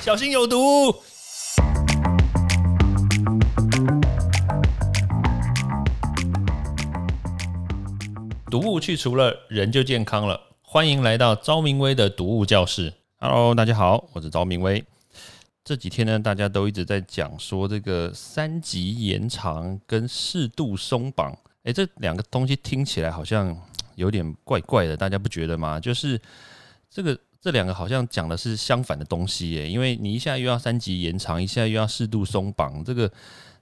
小心有毒。毒物去除了，人就健康了。欢迎来到昭明威的毒物教室。Hello，大家好，我是昭明威。这几天呢，大家都一直在讲说这个三级延长跟适度松绑，诶，这两个东西听起来好像有点怪怪的，大家不觉得吗？就是这个这两个好像讲的是相反的东西耶，因为你一下又要三级延长，一下又要适度松绑，这个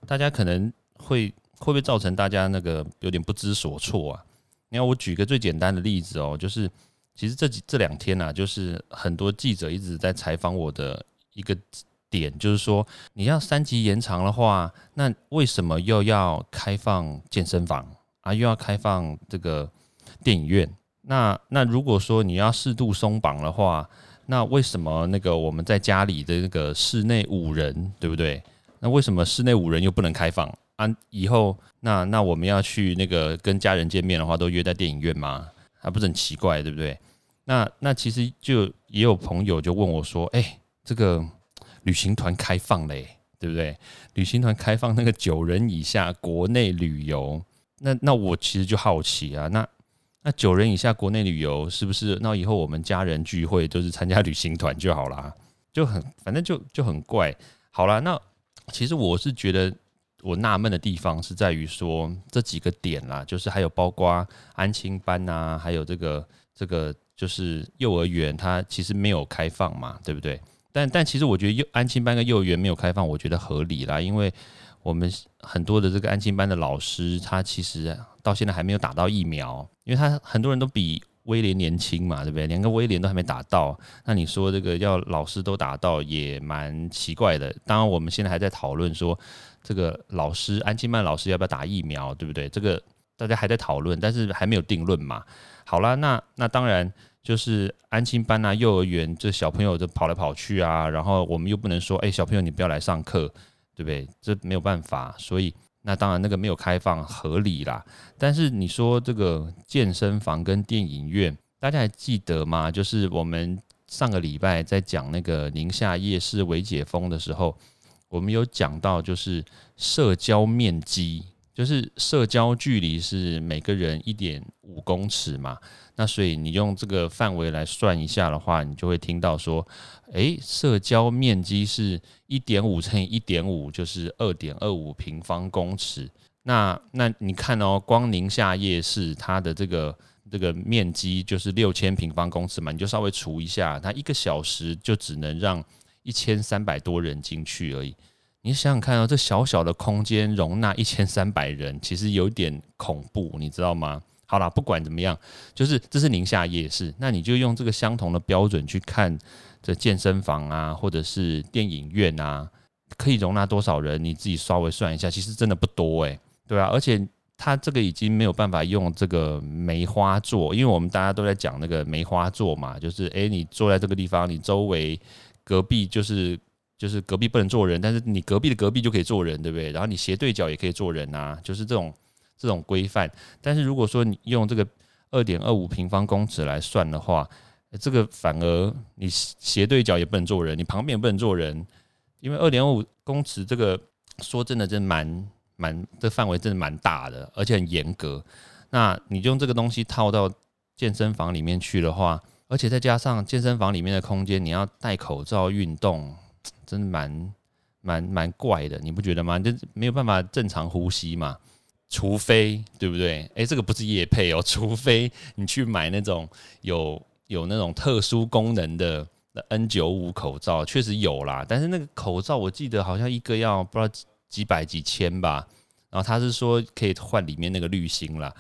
大家可能会会不会造成大家那个有点不知所措啊？你看，我举个最简单的例子哦，就是其实这几这两天呐，就是很多记者一直在采访我的一个点，就是说你要三级延长的话，那为什么又要开放健身房啊？又要开放这个电影院？那那如果说你要适度松绑的话，那为什么那个我们在家里的那个室内五人，对不对？那为什么室内五人又不能开放？啊，以后那那我们要去那个跟家人见面的话，都约在电影院吗？还不是很奇怪，对不对？那那其实就也有朋友就问我说：“哎，这个旅行团开放嘞，对不对？旅行团开放那个九人以下国内旅游，那那我其实就好奇啊，那那九人以下国内旅游是不是？那以后我们家人聚会都是参加旅行团就好啦，就很反正就就很怪。好啦，那其实我是觉得。我纳闷的地方是在于说这几个点啦，就是还有包括安亲班呐，还有这个这个就是幼儿园，它其实没有开放嘛，对不对？但但其实我觉得幼安亲班跟幼儿园没有开放，我觉得合理啦，因为我们很多的这个安亲班的老师，他其实到现在还没有打到疫苗，因为他很多人都比威廉年轻嘛，对不对？连个威廉都还没打到，那你说这个要老师都打到也蛮奇怪的。当然我们现在还在讨论说。这个老师安亲班老师要不要打疫苗，对不对？这个大家还在讨论，但是还没有定论嘛。好啦，那那当然就是安亲班啊，幼儿园这小朋友就跑来跑去啊，然后我们又不能说，哎，小朋友你不要来上课，对不对？这没有办法，所以那当然那个没有开放合理啦。但是你说这个健身房跟电影院，大家还记得吗？就是我们上个礼拜在讲那个宁夏夜市微解封的时候。我们有讲到，就是社交面积，就是社交距离是每个人一点五公尺嘛。那所以你用这个范围来算一下的话，你就会听到说，诶，社交面积是一点五乘以一点五，就是二点二五平方公尺。那那你看哦，光宁夏夜市它的这个这个面积就是六千平方公尺嘛，你就稍微除一下，它一个小时就只能让。一千三百多人进去而已，你想想看哦，这小小的空间容纳一千三百人，其实有点恐怖，你知道吗？好啦，不管怎么样，就是这是宁夏夜市，那你就用这个相同的标准去看这健身房啊，或者是电影院啊，可以容纳多少人？你自己稍微算一下，其实真的不多诶。对啊，而且它这个已经没有办法用这个梅花座，因为我们大家都在讲那个梅花座嘛，就是诶，你坐在这个地方，你周围。隔壁就是就是隔壁不能坐人，但是你隔壁的隔壁就可以坐人，对不对？然后你斜对角也可以坐人啊，就是这种这种规范。但是如果说你用这个二点二五平方公尺来算的话，这个反而你斜对角也不能坐人，你旁边也不能坐人，因为二点五公尺这个说真的真蛮蛮这范围真的蛮大的，而且很严格。那你用这个东西套到健身房里面去的话，而且再加上健身房里面的空间，你要戴口罩运动，真的蛮蛮蛮怪的，你不觉得吗？就没有办法正常呼吸嘛？除非对不对？诶，这个不是夜配哦，除非你去买那种有有那种特殊功能的 N 九五口罩，确实有啦。但是那个口罩我记得好像一个要不知道几百几千吧。然后他是说可以换里面那个滤芯啦，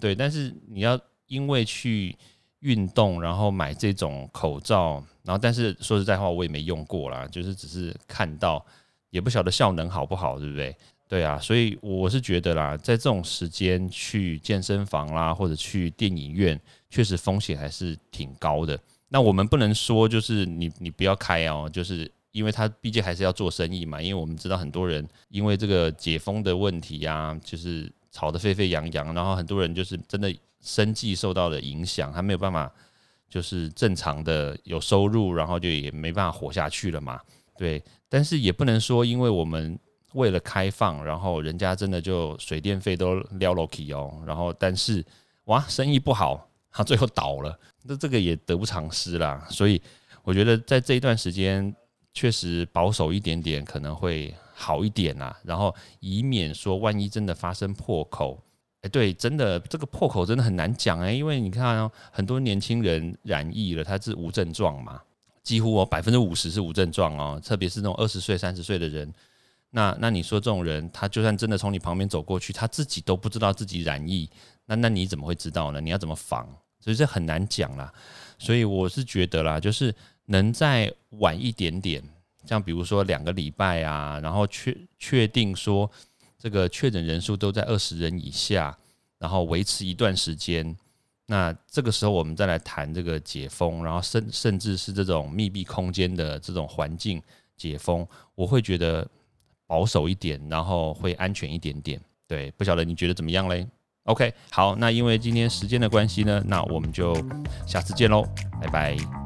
对。但是你要因为去运动，然后买这种口罩，然后但是说实在话，我也没用过啦，就是只是看到，也不晓得效能好不好，对不对？对啊，所以我是觉得啦，在这种时间去健身房啦，或者去电影院，确实风险还是挺高的。那我们不能说就是你你不要开哦，就是因为他毕竟还是要做生意嘛。因为我们知道很多人因为这个解封的问题呀，就是吵得沸沸扬扬，然后很多人就是真的。生计受到了影响，他没有办法就是正常的有收入，然后就也没办法活下去了嘛。对，但是也不能说，因为我们为了开放，然后人家真的就水电费都撩 l o k 哦，然后但是哇，生意不好，他最后倒了，那这个也得不偿失啦。所以我觉得在这一段时间，确实保守一点点可能会好一点啦，然后以免说万一真的发生破口，哎，对，真的这个破口真的很难讲哎，因为你看哦，很多年轻人染疫了，他是无症状嘛。几乎哦，百分之五十是无症状哦，特别是那种二十岁、三十岁的人，那那你说这种人，他就算真的从你旁边走过去，他自己都不知道自己染疫，那那你怎么会知道呢？你要怎么防？所以这很难讲啦。所以我是觉得啦，就是能再晚一点点，像比如说两个礼拜啊，然后确确定说这个确诊人数都在二十人以下，然后维持一段时间。那这个时候，我们再来谈这个解封，然后甚甚至是这种密闭空间的这种环境解封，我会觉得保守一点，然后会安全一点点。对，不晓得你觉得怎么样嘞？OK，好，那因为今天时间的关系呢，那我们就下次见喽，拜拜。